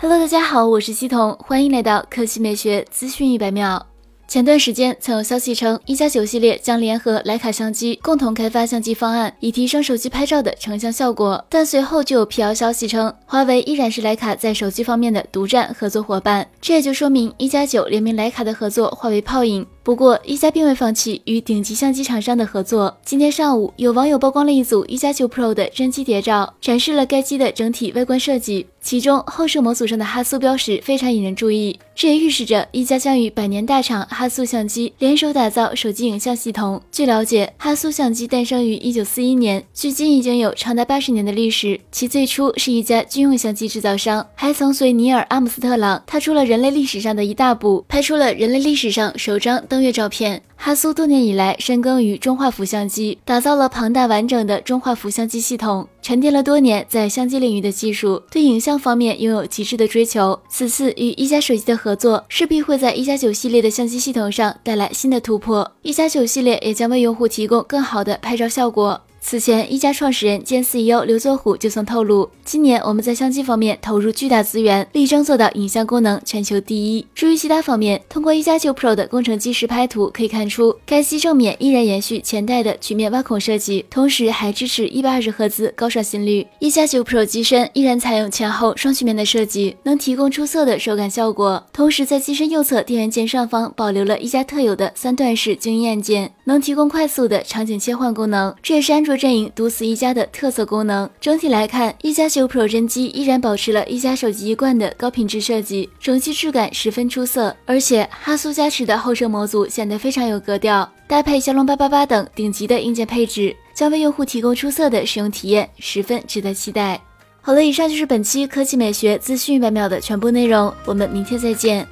Hello，大家好，我是西彤，欢迎来到科技美学资讯一百秒。前段时间曾有消息称，一加九系列将联合徕卡相机共同开发相机方案，以提升手机拍照的成像效果。但随后就有辟谣消息称，华为依然是徕卡在手机方面的独占合作伙伴。这也就说明一加九联名徕卡的合作化为泡影。不过，一加并未放弃与顶级相机厂商的合作。今天上午，有网友曝光了一组一加九 Pro 的真机谍照，展示了该机的整体外观设计。其中后摄模组上的哈苏标识非常引人注意，这也预示着一加将与百年大厂哈苏相机联手打造手机影像系统。据了解，哈苏相机诞生于一九四一年，距今已经有长达八十年的历史。其最初是一家军用相机制造商，还曾随尼尔·阿姆斯特朗踏出了人类历史上的一大步，拍出了人类历史上首张登月照片。哈苏多年以来深耕于中画幅相机，打造了庞大完整的中画幅相机系统，沉淀了多年在相机领域的技术，对影像方面拥有极致的追求。此次与一加手机的合作，势必会在一加九系列的相机系统上带来新的突破。一加九系列也将为用户提供更好的拍照效果。此前，一加创始人兼 CEO 刘作虎就曾透露，今年我们在相机方面投入巨大资源，力争做到影像功能全球第一。至于其他方面，通过一加九 Pro 的工程机实拍图可以看出，该机正面依然延续前代的曲面挖孔设计，同时还支持一百二十赫兹高刷新率。一加九 Pro 机身依然采用前后双曲面的设计，能提供出色的手感效果。同时，在机身右侧电源键上方保留了一加特有的三段式静音按键，能提供快速的场景切换功能。这也是安卓。阵营独此一家的特色功能。整体来看，一加九 Pro 真机依然保持了一加手机一贯的高品质设计，整机质感十分出色。而且哈苏加持的后摄模组显得非常有格调，搭配骁龙八八八等顶级的硬件配置，将为用户提供出色的使用体验，十分值得期待。好了，以上就是本期科技美学资讯一百秒的全部内容，我们明天再见。